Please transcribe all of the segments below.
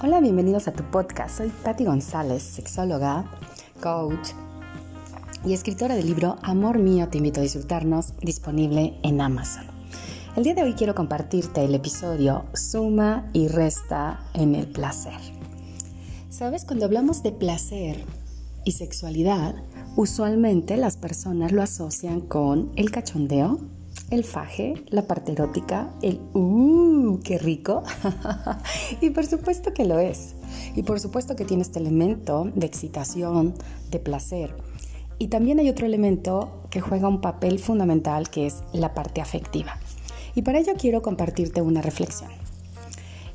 Hola, bienvenidos a tu podcast. Soy Patti González, sexóloga, coach y escritora del libro Amor mío, te invito a disfrutarnos, disponible en Amazon. El día de hoy quiero compartirte el episodio Suma y resta en el placer. Sabes, cuando hablamos de placer y sexualidad, usualmente las personas lo asocian con el cachondeo, el faje, la parte erótica, el ¡uh! ¡Qué rico! y por supuesto que lo es. Y por supuesto que tiene este elemento de excitación, de placer. Y también hay otro elemento que juega un papel fundamental que es la parte afectiva. Y para ello quiero compartirte una reflexión.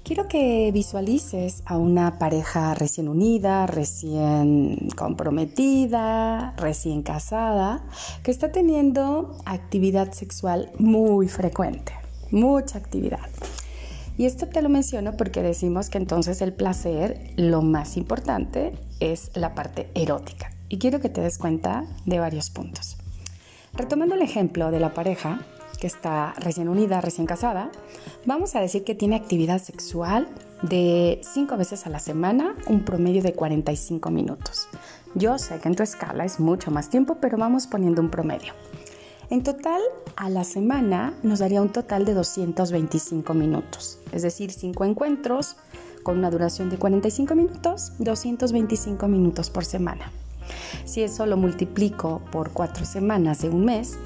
Quiero que visualices a una pareja recién unida, recién comprometida, recién casada, que está teniendo actividad sexual muy frecuente, mucha actividad. Y esto te lo menciono porque decimos que entonces el placer, lo más importante, es la parte erótica. Y quiero que te des cuenta de varios puntos. Retomando el ejemplo de la pareja, que está recién unida, recién casada, vamos a decir que tiene actividad sexual de 5 veces a la semana, un promedio de 45 minutos. Yo sé que en tu escala es mucho más tiempo, pero vamos poniendo un promedio. En total, a la semana nos daría un total de 225 minutos, es decir, 5 encuentros con una duración de 45 minutos, 225 minutos por semana. Si eso lo multiplico por 4 semanas de un mes,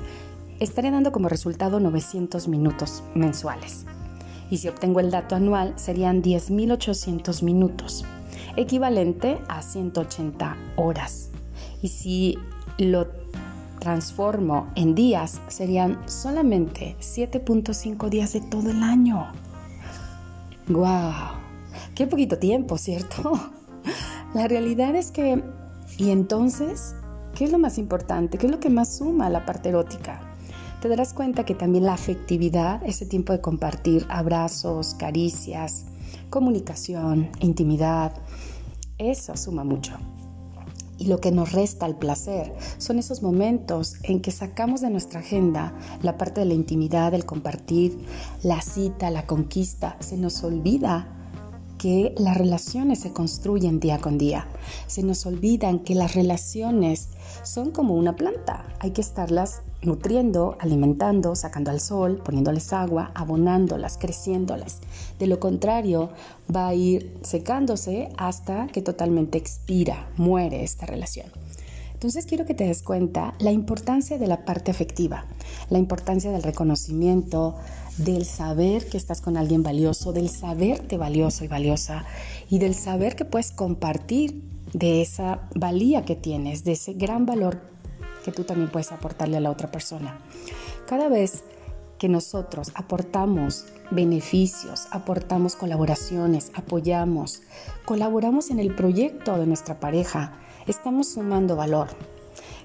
estaría dando como resultado 900 minutos mensuales. Y si obtengo el dato anual, serían 10.800 minutos, equivalente a 180 horas. Y si lo transformo en días, serían solamente 7.5 días de todo el año. ¡Guau! ¡Qué poquito tiempo, ¿cierto? La realidad es que, ¿y entonces? ¿Qué es lo más importante? ¿Qué es lo que más suma a la parte erótica? Te darás cuenta que también la afectividad, ese tiempo de compartir abrazos, caricias, comunicación, intimidad, eso suma mucho. Y lo que nos resta el placer son esos momentos en que sacamos de nuestra agenda la parte de la intimidad, el compartir, la cita, la conquista. Se nos olvida que las relaciones se construyen día con día. Se nos olvidan que las relaciones son como una planta. Hay que estarlas nutriendo, alimentando, sacando al sol, poniéndoles agua, abonándolas, creciéndolas. De lo contrario, va a ir secándose hasta que totalmente expira, muere esta relación. Entonces quiero que te des cuenta la importancia de la parte afectiva, la importancia del reconocimiento, del saber que estás con alguien valioso, del saberte valioso y valiosa y del saber que puedes compartir de esa valía que tienes, de ese gran valor que tú también puedes aportarle a la otra persona. Cada vez que nosotros aportamos beneficios, aportamos colaboraciones, apoyamos, colaboramos en el proyecto de nuestra pareja, estamos sumando valor.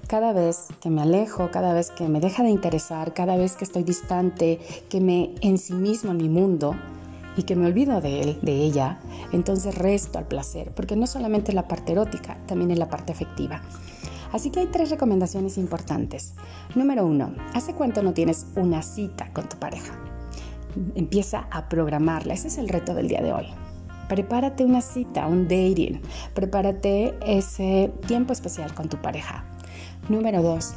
Cada vez que me alejo, cada vez que me deja de interesar, cada vez que estoy distante, que me ensimismo en mi mundo y que me olvido de él, de ella, entonces resto al placer, porque no solamente la parte erótica, también es la parte afectiva. Así que hay tres recomendaciones importantes. Número uno, ¿hace cuánto no tienes una cita con tu pareja? Empieza a programarla, ese es el reto del día de hoy. Prepárate una cita, un dating, prepárate ese tiempo especial con tu pareja. Número dos,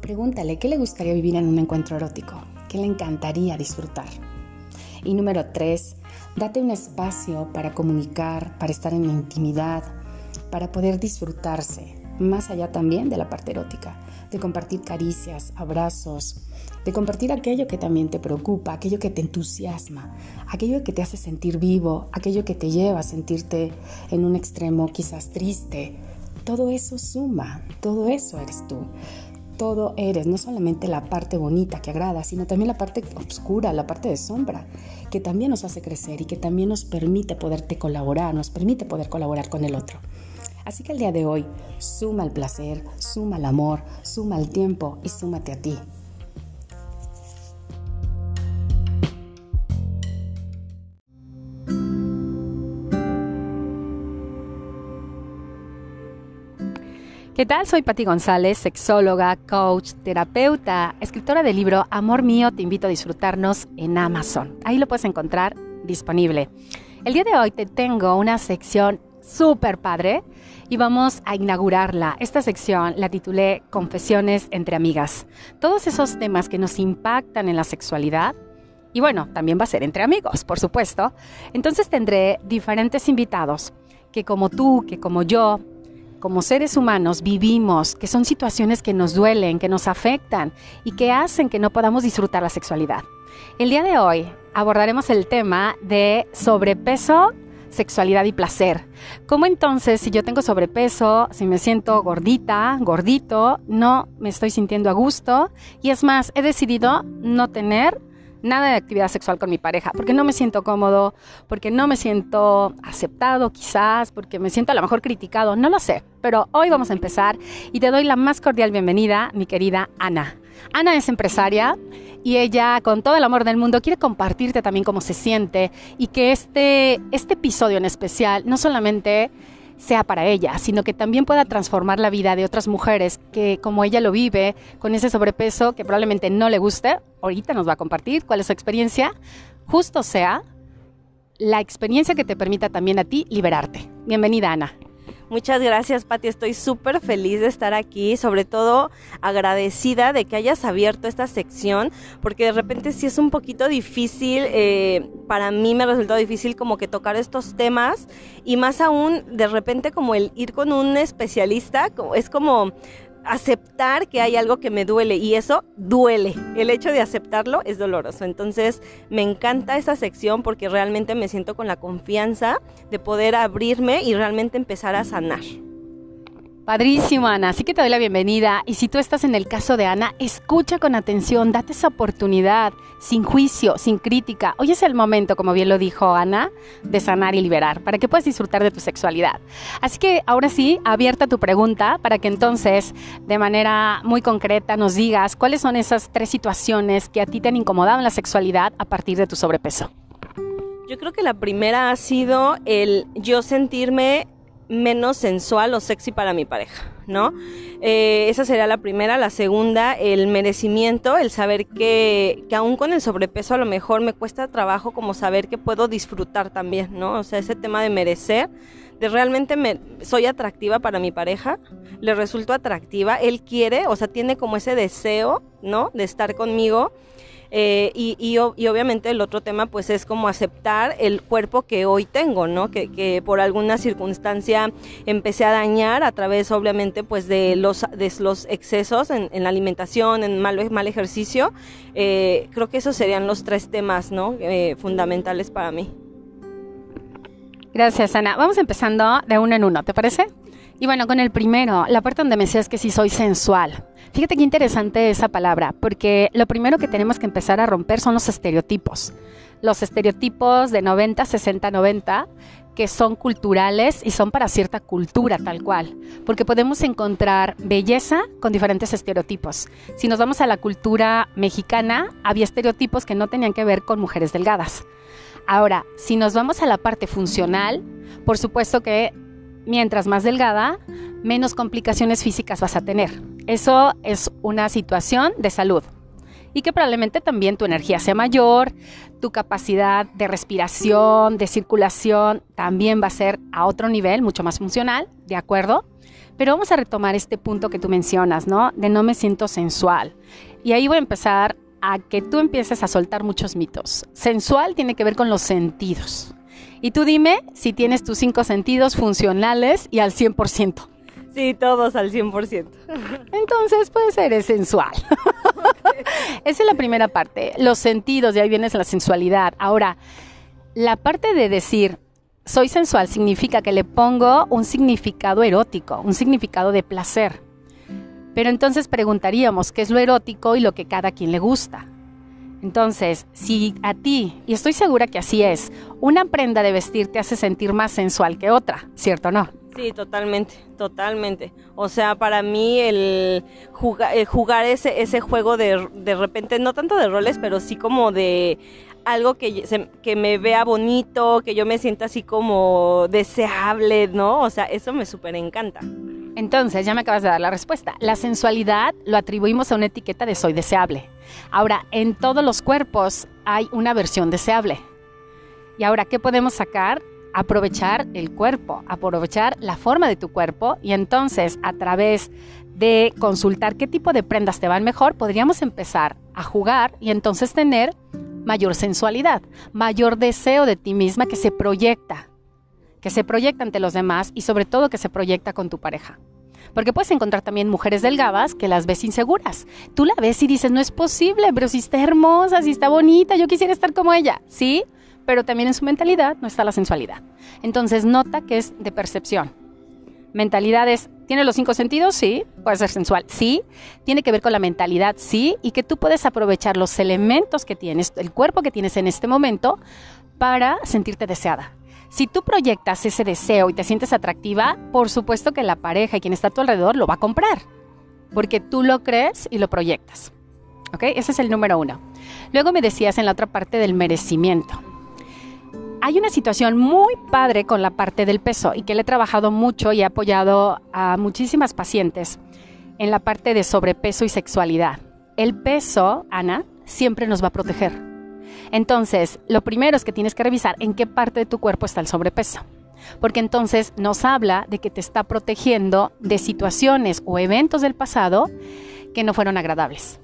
pregúntale qué le gustaría vivir en un encuentro erótico, qué le encantaría disfrutar. Y número tres, date un espacio para comunicar, para estar en intimidad, para poder disfrutarse, más allá también de la parte erótica, de compartir caricias, abrazos, de compartir aquello que también te preocupa, aquello que te entusiasma, aquello que te hace sentir vivo, aquello que te lleva a sentirte en un extremo quizás triste. Todo eso suma, todo eso eres tú. Todo eres, no solamente la parte bonita que agrada, sino también la parte oscura, la parte de sombra, que también nos hace crecer y que también nos permite poderte colaborar, nos permite poder colaborar con el otro. Así que el día de hoy, suma el placer, suma el amor, suma el tiempo y súmate a ti. ¿Qué tal? Soy Patti González, sexóloga, coach, terapeuta, escritora del libro Amor mío, te invito a disfrutarnos en Amazon. Ahí lo puedes encontrar disponible. El día de hoy te tengo una sección súper padre y vamos a inaugurarla. Esta sección la titulé Confesiones entre amigas. Todos esos temas que nos impactan en la sexualidad. Y bueno, también va a ser entre amigos, por supuesto. Entonces tendré diferentes invitados que como tú, que como yo, como seres humanos vivimos, que son situaciones que nos duelen, que nos afectan y que hacen que no podamos disfrutar la sexualidad. El día de hoy abordaremos el tema de sobrepeso sexualidad y placer. ¿Cómo entonces si yo tengo sobrepeso, si me siento gordita, gordito, no me estoy sintiendo a gusto? Y es más, he decidido no tener nada de actividad sexual con mi pareja, porque no me siento cómodo, porque no me siento aceptado quizás, porque me siento a lo mejor criticado, no lo sé, pero hoy vamos a empezar y te doy la más cordial bienvenida, mi querida Ana. Ana es empresaria y ella con todo el amor del mundo quiere compartirte también cómo se siente y que este, este episodio en especial no solamente sea para ella, sino que también pueda transformar la vida de otras mujeres que como ella lo vive, con ese sobrepeso que probablemente no le guste, ahorita nos va a compartir cuál es su experiencia, justo sea la experiencia que te permita también a ti liberarte. Bienvenida Ana. Muchas gracias, Patti. Estoy súper feliz de estar aquí, sobre todo agradecida de que hayas abierto esta sección, porque de repente sí es un poquito difícil, eh, para mí me resultó difícil como que tocar estos temas y más aún de repente como el ir con un especialista, es como aceptar que hay algo que me duele y eso duele. El hecho de aceptarlo es doloroso. Entonces me encanta esa sección porque realmente me siento con la confianza de poder abrirme y realmente empezar a sanar. Padrísimo, Ana. Así que te doy la bienvenida. Y si tú estás en el caso de Ana, escucha con atención, date esa oportunidad, sin juicio, sin crítica. Hoy es el momento, como bien lo dijo Ana, de sanar y liberar, para que puedas disfrutar de tu sexualidad. Así que ahora sí, abierta tu pregunta, para que entonces, de manera muy concreta, nos digas cuáles son esas tres situaciones que a ti te han incomodado en la sexualidad a partir de tu sobrepeso. Yo creo que la primera ha sido el yo sentirme menos sensual o sexy para mi pareja, ¿no? Eh, esa sería la primera. La segunda, el merecimiento, el saber que, que aún con el sobrepeso a lo mejor me cuesta trabajo como saber que puedo disfrutar también, ¿no? O sea, ese tema de merecer, de realmente me, soy atractiva para mi pareja, le resulto atractiva, él quiere, o sea, tiene como ese deseo, ¿no? De estar conmigo eh, y, obviamente el otro tema pues es como aceptar el cuerpo que hoy tengo, ¿no? Que, por alguna circunstancia empecé a dañar a través obviamente pues de los, de los excesos en, la alimentación, en mal, mal ejercicio. Eh, creo que esos serían los tres temas, ¿no? Eh, fundamentales para mí. Gracias, Ana. Vamos empezando de uno en uno, ¿te parece? Y bueno, con el primero, la parte donde me decías que sí soy sensual. Fíjate qué interesante esa palabra, porque lo primero que tenemos que empezar a romper son los estereotipos. Los estereotipos de 90, 60, 90, que son culturales y son para cierta cultura tal cual, porque podemos encontrar belleza con diferentes estereotipos. Si nos vamos a la cultura mexicana, había estereotipos que no tenían que ver con mujeres delgadas. Ahora, si nos vamos a la parte funcional, por supuesto que mientras más delgada, menos complicaciones físicas vas a tener. Eso es una situación de salud. Y que probablemente también tu energía sea mayor, tu capacidad de respiración, de circulación, también va a ser a otro nivel, mucho más funcional, ¿de acuerdo? Pero vamos a retomar este punto que tú mencionas, ¿no? De no me siento sensual. Y ahí voy a empezar a que tú empieces a soltar muchos mitos. Sensual tiene que ver con los sentidos. Y tú dime si tienes tus cinco sentidos funcionales y al 100%. Sí, todos al 100%. Entonces, puede ser sensual. Esa es la primera parte. Los sentidos, de ahí vienes la sensualidad. Ahora, la parte de decir, soy sensual, significa que le pongo un significado erótico, un significado de placer. Pero entonces preguntaríamos qué es lo erótico y lo que cada quien le gusta. Entonces, si a ti, y estoy segura que así es, una prenda de vestir te hace sentir más sensual que otra, ¿cierto o no? Sí, totalmente, totalmente. O sea, para mí el, jugar ese, ese juego de, de repente, no tanto de roles, pero sí como de algo que, que me vea bonito, que yo me sienta así como deseable, ¿no? O sea, eso me súper encanta. Entonces, ya me acabas de dar la respuesta. La sensualidad lo atribuimos a una etiqueta de soy deseable. Ahora, en todos los cuerpos hay una versión deseable. Y ahora, ¿qué podemos sacar? Aprovechar el cuerpo, aprovechar la forma de tu cuerpo y entonces a través de consultar qué tipo de prendas te van mejor, podríamos empezar a jugar y entonces tener mayor sensualidad, mayor deseo de ti misma que se proyecta, que se proyecta ante los demás y sobre todo que se proyecta con tu pareja. Porque puedes encontrar también mujeres delgadas que las ves inseguras. Tú la ves y dices, no es posible, pero si está hermosa, si está bonita, yo quisiera estar como ella. Sí, pero también en su mentalidad no está la sensualidad. Entonces nota que es de percepción. Mentalidad es, ¿tiene los cinco sentidos? Sí. Puede ser sensual, sí. Tiene que ver con la mentalidad, sí. Y que tú puedes aprovechar los elementos que tienes, el cuerpo que tienes en este momento para sentirte deseada. Si tú proyectas ese deseo y te sientes atractiva, por supuesto que la pareja y quien está a tu alrededor lo va a comprar, porque tú lo crees y lo proyectas. ¿Ok? Ese es el número uno. Luego me decías en la otra parte del merecimiento. Hay una situación muy padre con la parte del peso y que le he trabajado mucho y he apoyado a muchísimas pacientes en la parte de sobrepeso y sexualidad. El peso, Ana, siempre nos va a proteger entonces, lo primero es que tienes que revisar en qué parte de tu cuerpo está el sobrepeso. Porque entonces nos habla de que te está protegiendo de situaciones o eventos del pasado que no fueron agradables.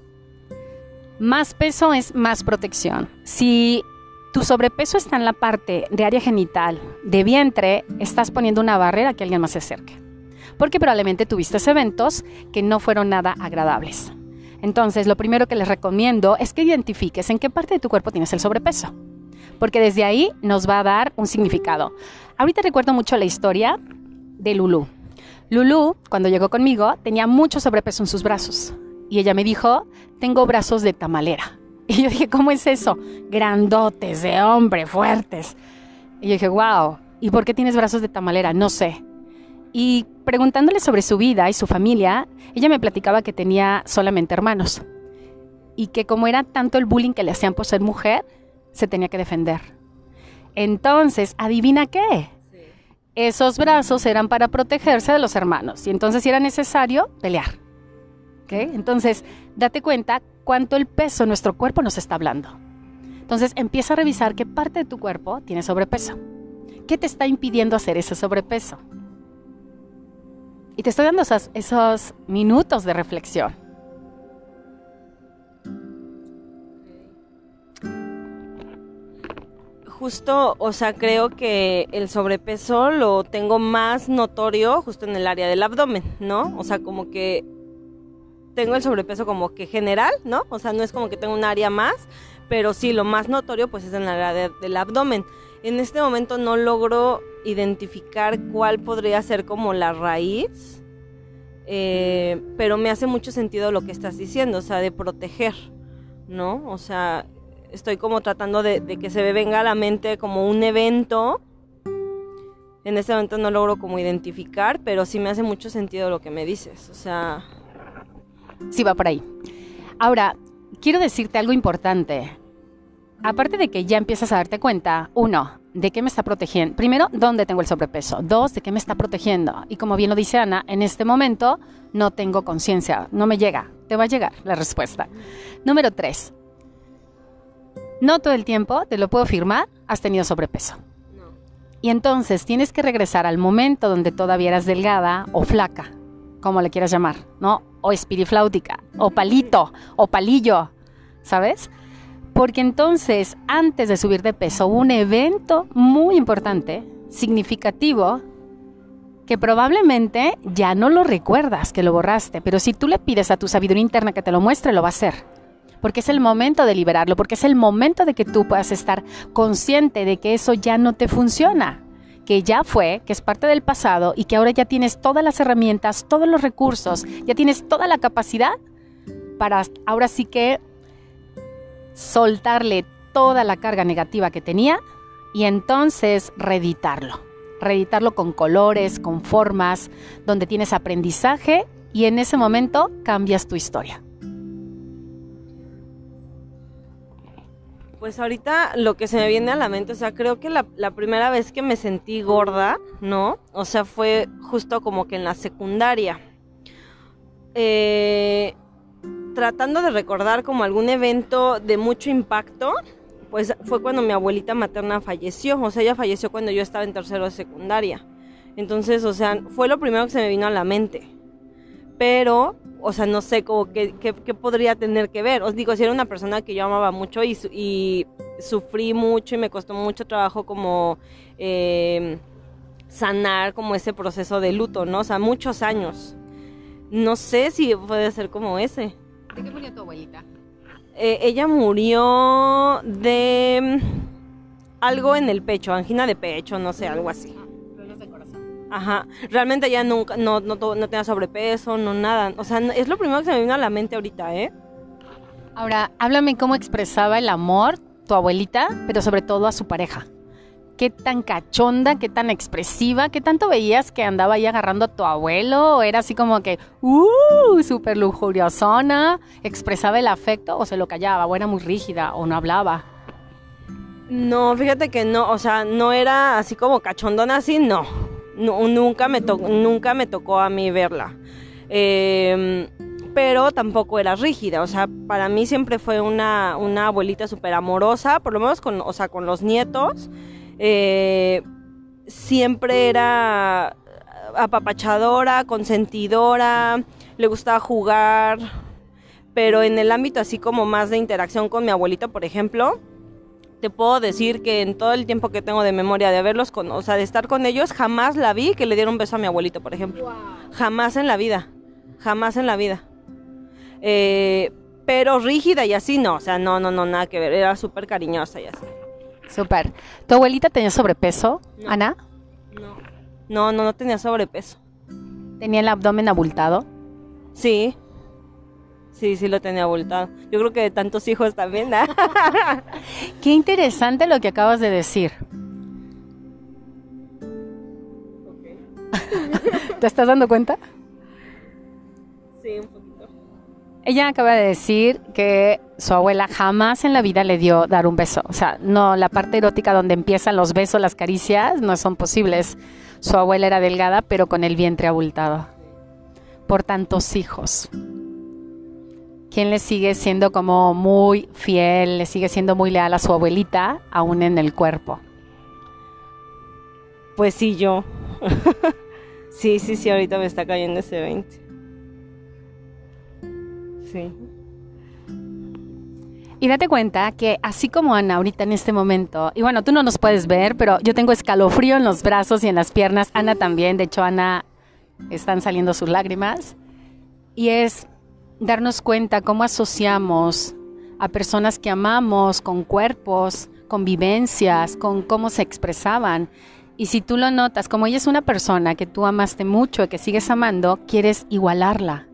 Más peso es más protección. Si tu sobrepeso está en la parte de área genital, de vientre, estás poniendo una barrera que alguien más se acerque. Porque probablemente tuviste eventos que no fueron nada agradables. Entonces, lo primero que les recomiendo es que identifiques en qué parte de tu cuerpo tienes el sobrepeso, porque desde ahí nos va a dar un significado. Ahorita recuerdo mucho la historia de Lulu. Lulu, cuando llegó conmigo, tenía mucho sobrepeso en sus brazos y ella me dijo, tengo brazos de tamalera. Y yo dije, ¿cómo es eso? Grandotes, de hombre, fuertes. Y yo dije, wow, ¿y por qué tienes brazos de tamalera? No sé. Y preguntándole sobre su vida y su familia, ella me platicaba que tenía solamente hermanos y que como era tanto el bullying que le hacían por ser mujer, se tenía que defender. Entonces, adivina qué. Esos brazos eran para protegerse de los hermanos y entonces era necesario pelear. Entonces, date cuenta cuánto el peso nuestro cuerpo nos está hablando. Entonces, empieza a revisar qué parte de tu cuerpo tiene sobrepeso. ¿Qué te está impidiendo hacer ese sobrepeso? Y te estoy dando esos, minutos de reflexión. Justo, o sea, creo que el sobrepeso lo tengo más notorio justo en el área del abdomen, ¿no? O sea, como que tengo el sobrepeso como que general, ¿no? O sea, no es como que tengo un área más, pero sí, lo más notorio pues es en el área del abdomen. En este momento no logro identificar cuál podría ser como la raíz, eh, pero me hace mucho sentido lo que estás diciendo, o sea, de proteger, ¿no? O sea, estoy como tratando de, que se me venga a la mente como un evento. En este momento no logro como identificar, pero sí me hace mucho sentido lo que me dices, o sea... Sí, va por ahí. Ahora, quiero decirte algo importante aparte de que ya empiezas a darte cuenta, uno, de qué me está protegiendo. Primero, dónde tengo el sobrepeso. Dos, de qué me está protegiendo. Y como bien lo dice Ana, en este momento no tengo conciencia, no me llega. Te va a llegar la respuesta. Número tres, no todo el tiempo, te lo puedo firmar, has tenido sobrepeso. Y entonces tienes que regresar al momento donde todavía eras delgada o flaca, como le quieras llamar, ¿no? O espirifláutica, o palito, o palillo, ¿sabes? Porque entonces, antes de subir de peso, hubo un evento muy importante, significativo, que probablemente ya no lo recuerdas, que lo borraste, pero si tú le pides a tu sabiduría interna que te lo muestre, lo va a hacer. Porque es el momento de liberarlo, porque es el momento de que tú puedas estar consciente de que eso ya no te funciona, que ya fue, que es parte del pasado y que ahora ya tienes todas las herramientas, todos los recursos, ya tienes toda la capacidad para ahora sí que soltarle toda la carga negativa que tenía y entonces reeditarlo. Reeditarlo con colores, con formas, donde tienes aprendizaje y en ese momento cambias tu historia. Pues ahorita lo que se me viene a la mente, o sea, creo que la, primera vez que me sentí gorda, ¿no? O sea, fue justo como que en la secundaria. Eh, tratando de recordar como algún evento de mucho impacto, pues fue cuando mi abuelita materna falleció, o sea, ella falleció cuando yo estaba en tercero de secundaria. Entonces, o sea, fue lo primero que se me vino a la mente. Pero, o sea, no sé cómo qué, podría tener que ver. Os digo, si era una persona que yo amaba mucho y, sufrí mucho y me costó mucho trabajo como em, sanar como ese proceso de luto, ¿no? O sea, muchos años. No sé si puede ser como ese. ¿De qué murió tu abuelita? Eh, ella murió de algo en el pecho, angina de pecho, no sé, algo así. Ah, corazón. Ajá, realmente ella nunca, no, no, no tenía sobrepeso, no nada. O sea, es lo primero que se me vino a la mente ahorita, ¿eh? Ahora, háblame cómo expresaba el amor tu abuelita, pero sobre todo a su pareja qué tan cachonda, qué tan expresiva, qué tanto veías que andaba ahí agarrando a tu abuelo, o era así como que, uh, súper lujuriosona, expresaba el afecto o se lo callaba, o era muy rígida o no hablaba. No, fíjate que no, o sea, no era así como cachondona, así, no. nunca, me nunca me tocó a mí verla. Em, pero tampoco era rígida, o sea, para mí siempre fue una, una abuelita súper amorosa, por lo menos con, o sea, con los nietos. Eh, siempre era apapachadora, consentidora, le gustaba jugar, pero en el ámbito así como más de interacción con mi abuelito, por ejemplo, te puedo decir que en todo el tiempo que tengo de memoria de haberlos con, o sea, de estar con ellos, jamás la vi que le dieron un beso a mi abuelito, por ejemplo. Jamás en la vida, jamás en la vida. Eh, pero rígida y así no, o sea, no, no, no, nada que ver, era súper cariñosa y así. Súper. ¿Tu abuelita tenía sobrepeso, Ana? No. No, no, no tenía sobrepeso. ¿Tenía el abdomen abultado? Sí. Sí, sí lo tenía abultado. Yo creo que de tantos hijos también. Qué interesante lo que acabas de decir. ¿Te estás dando cuenta? Sí, un poco. Ella acaba de decir que su abuela jamás en la vida le dio dar un beso. O sea, no, la parte erótica donde empiezan los besos, las caricias, no son posibles. Su abuela era delgada, pero con el vientre abultado. Por tantos hijos. ¿Quién le sigue siendo como muy fiel, le sigue siendo muy leal a su abuelita, aún en el cuerpo? Pues sí, yo. sí, sí, sí, ahorita me está cayendo ese 20. Y date cuenta que así como Ana ahorita en este momento, y bueno, tú no nos puedes ver, pero yo tengo escalofrío en los brazos y en las piernas, Ana también, de hecho Ana están saliendo sus lágrimas, y es darnos cuenta cómo asociamos a personas que amamos con cuerpos, con vivencias, con cómo se expresaban. Y si tú lo notas, como ella es una persona que tú amaste mucho y que sigues amando, quieres igualarla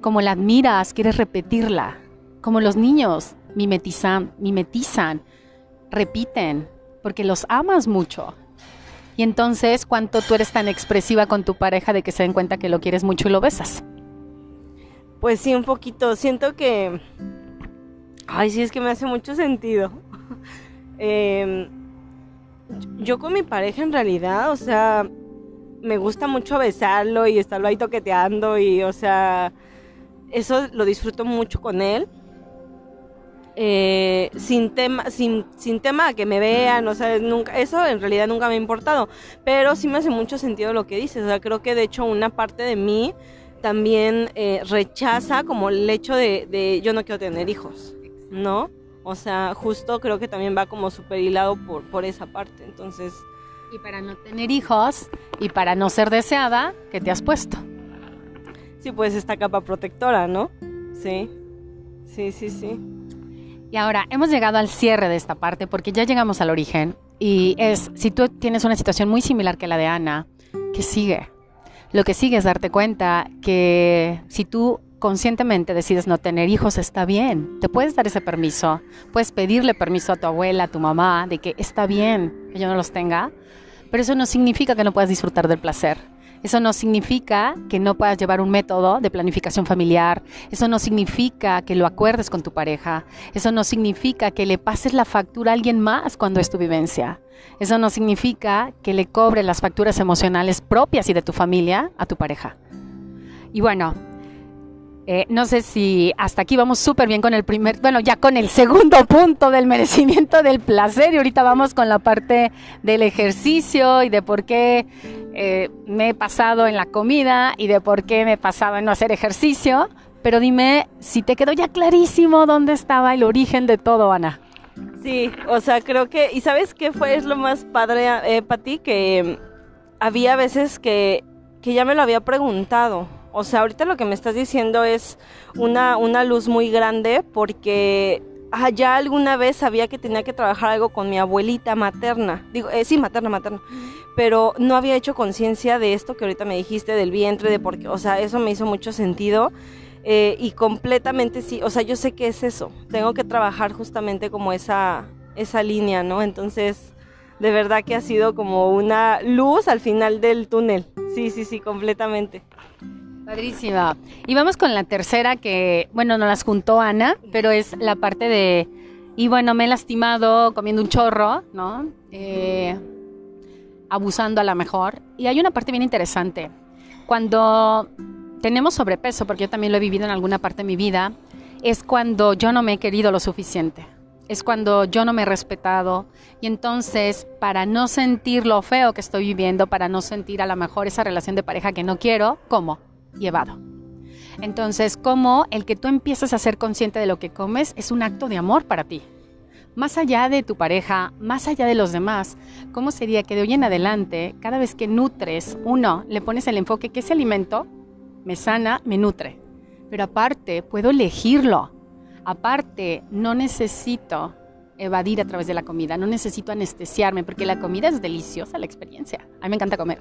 como la admiras, quieres repetirla. Como los niños mimetizan, mimetizan, repiten, porque los amas mucho. Y entonces, ¿cuánto tú eres tan expresiva con tu pareja de que se den cuenta que lo quieres mucho y lo besas? Pues sí, un poquito. Siento que... Ay, sí, es que me hace mucho sentido. Em, yo con mi pareja en realidad, o sea, me gusta mucho besarlo y estarlo ahí toqueteando y, o sea, eso lo disfruto mucho con él. Eh, sin tema sin, sin tema que me vean, o sea, nunca, eso en realidad nunca me ha importado, pero sí me hace mucho sentido lo que dices, o sea, creo que de hecho una parte de mí también eh, rechaza como el hecho de, de, yo no quiero tener hijos, ¿no? O sea, justo creo que también va como súper hilado por, por esa parte, entonces... Y para no tener hijos y para no ser deseada, ¿qué te has puesto? Sí, pues esta capa protectora, ¿no? Sí, sí, sí, sí. Y ahora hemos llegado al cierre de esta parte porque ya llegamos al origen y es, si tú tienes una situación muy similar que la de Ana, ¿qué sigue? Lo que sigue es darte cuenta que si tú conscientemente decides no tener hijos, está bien. Te puedes dar ese permiso. Puedes pedirle permiso a tu abuela, a tu mamá, de que está bien que yo no los tenga. Pero eso no significa que no puedas disfrutar del placer. Eso no significa que no puedas llevar un método de planificación familiar. Eso no significa que lo acuerdes con tu pareja. Eso no significa que le pases la factura a alguien más cuando es tu vivencia. Eso no significa que le cobre las facturas emocionales propias y de tu familia a tu pareja. Y bueno, Eh, no sé si hasta aquí vamos súper bien con el primer, bueno, ya con el segundo punto del merecimiento del placer y ahorita vamos con la parte del ejercicio y de por qué eh, me he pasado en la comida y de por qué me he pasado en no hacer ejercicio. Pero dime si te quedó ya clarísimo dónde estaba el origen de todo, Ana. Sí, o sea, creo que, ¿y sabes qué fue? Es lo más padre, eh, para ti, que había veces que, que ya me lo había preguntado o sea, ahorita lo que me estás diciendo es una, una luz muy grande porque ah, ya alguna vez sabía que tenía que trabajar algo con mi abuelita materna. Digo, eh, sí, materna, materna. Pero no había hecho conciencia de esto que ahorita me dijiste, del vientre, de por qué. O sea, eso me hizo mucho sentido. Eh, y completamente sí, o sea, yo sé que es eso. Tengo que trabajar justamente como esa, esa línea, ¿no? Entonces, de verdad que ha sido como una luz al final del túnel. Sí, sí, sí, completamente. Padrísima. Y vamos con la tercera que, bueno, nos las juntó Ana, pero es la parte de, y bueno, me he lastimado comiendo un chorro, ¿no? Eh, abusando a la mejor. Y hay una parte bien interesante. Cuando tenemos sobrepeso, porque yo también lo he vivido en alguna parte de mi vida, es cuando yo no me he querido lo suficiente. Es cuando yo no me he respetado. Y entonces, para no sentir lo feo que estoy viviendo, para no sentir a lo mejor esa relación de pareja que no quiero, ¿cómo? Llevado. Entonces, como el que tú empieces a ser consciente de lo que comes es un acto de amor para ti. Más allá de tu pareja, más allá de los demás, ¿cómo sería que de hoy en adelante, cada vez que nutres, uno, le pones el enfoque que ese alimento me sana, me nutre? Pero aparte, puedo elegirlo. Aparte, no necesito evadir a través de la comida, no necesito anestesiarme porque la comida es deliciosa, la experiencia. A mí me encanta comer.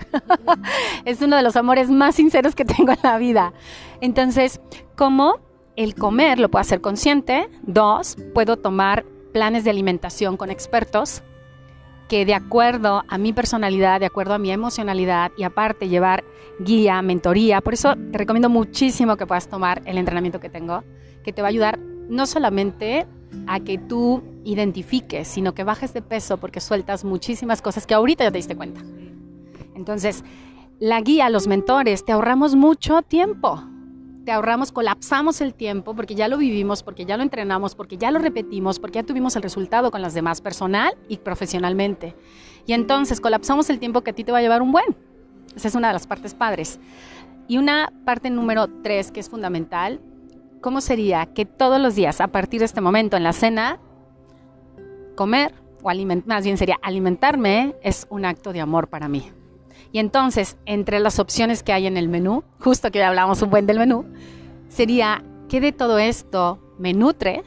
es uno de los amores más sinceros que tengo en la vida. Entonces, ¿cómo el comer lo puedo hacer consciente? Dos, puedo tomar planes de alimentación con expertos que de acuerdo a mi personalidad, de acuerdo a mi emocionalidad y aparte llevar guía, mentoría, por eso te recomiendo muchísimo que puedas tomar el entrenamiento que tengo, que te va a ayudar no solamente a que tú identifiques, sino que bajes de peso porque sueltas muchísimas cosas que ahorita ya te diste cuenta. Entonces, la guía, los mentores, te ahorramos mucho tiempo. Te ahorramos, colapsamos el tiempo porque ya lo vivimos, porque ya lo entrenamos, porque ya lo repetimos, porque ya tuvimos el resultado con las demás, personal y profesionalmente. Y entonces colapsamos el tiempo que a ti te va a llevar un buen. Esa es una de las partes padres. Y una parte número tres que es fundamental ¿cómo sería que todos los días, a partir de este momento en la cena, comer, o más bien sería alimentarme, es un acto de amor para mí? Y entonces, entre las opciones que hay en el menú, justo que hoy hablamos un buen del menú, sería, ¿qué de todo esto me nutre?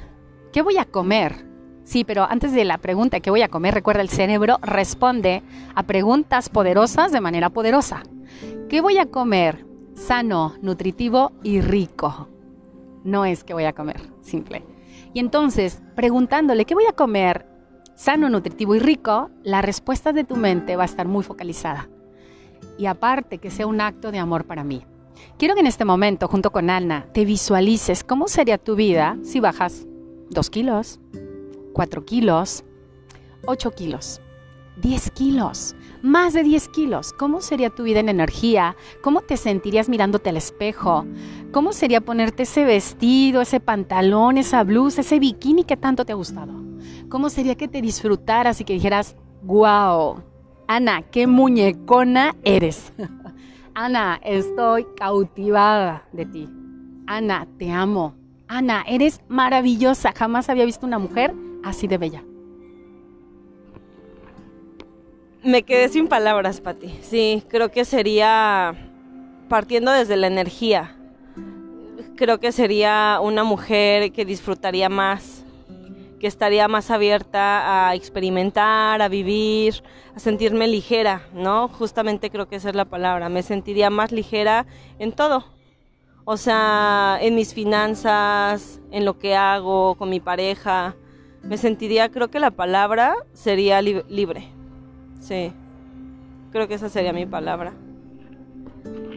¿Qué voy a comer? Sí, pero antes de la pregunta ¿qué voy a comer? Recuerda, el cerebro responde a preguntas poderosas de manera poderosa. ¿Qué voy a comer? Sano, nutritivo y rico no es que voy a comer, simple. Y entonces, preguntándole, ¿qué voy a comer? Sano, nutritivo y rico, la respuesta de tu mente va a estar muy focalizada. Y aparte, que sea un acto de amor para mí. Quiero que en este momento, junto con Ana, te visualices cómo sería tu vida si bajas 2 kilos, 4 kilos, 8 kilos, 10 kilos más de 10 kilos. ¿Cómo sería tu vida en energía? ¿Cómo te sentirías mirándote al espejo? ¿Cómo sería ponerte ese vestido, ese pantalón, esa blusa, ese bikini que tanto te ha gustado? ¿Cómo sería que te disfrutaras y que dijeras, wow, Ana, qué muñecona eres? Ana, estoy cautivada de ti. Ana, te amo. Ana, eres maravillosa. Jamás había visto una mujer así de bella. Me quedé sin palabras, Pati. Sí, creo que sería partiendo desde la energía. Creo que sería una mujer que disfrutaría más, que estaría más abierta a experimentar, a vivir, a sentirme ligera, ¿no? Justamente creo que esa es la palabra. Me sentiría más ligera en todo. O sea, en mis finanzas, en lo que hago, con mi pareja. Me sentiría, creo que la palabra sería libre. Sí, creo que esa sería mi palabra.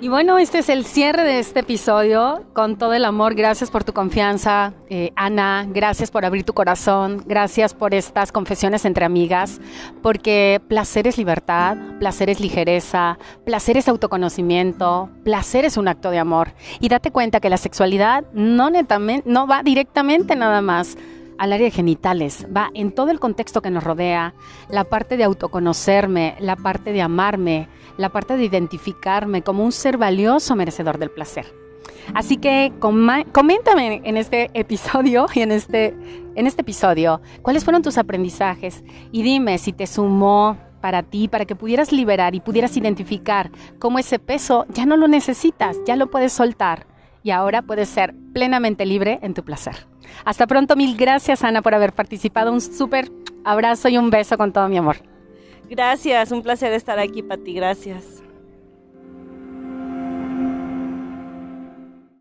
Y bueno, este es el cierre de este episodio con todo el amor. Gracias por tu confianza, eh, Ana. Gracias por abrir tu corazón. Gracias por estas confesiones entre amigas. Porque placer es libertad, placer es ligereza, placer es autoconocimiento, placer es un acto de amor. Y date cuenta que la sexualidad no, netamente, no va directamente nada más al área de genitales, va en todo el contexto que nos rodea, la parte de autoconocerme, la parte de amarme, la parte de identificarme como un ser valioso merecedor del placer. Así que coméntame en este episodio y en este, en este episodio cuáles fueron tus aprendizajes y dime si te sumó para ti, para que pudieras liberar y pudieras identificar cómo ese peso ya no lo necesitas, ya lo puedes soltar y ahora puedes ser plenamente libre en tu placer. Hasta pronto, mil gracias Ana por haber participado, un súper abrazo y un beso con todo mi amor. Gracias, un placer estar aquí, Pati, gracias.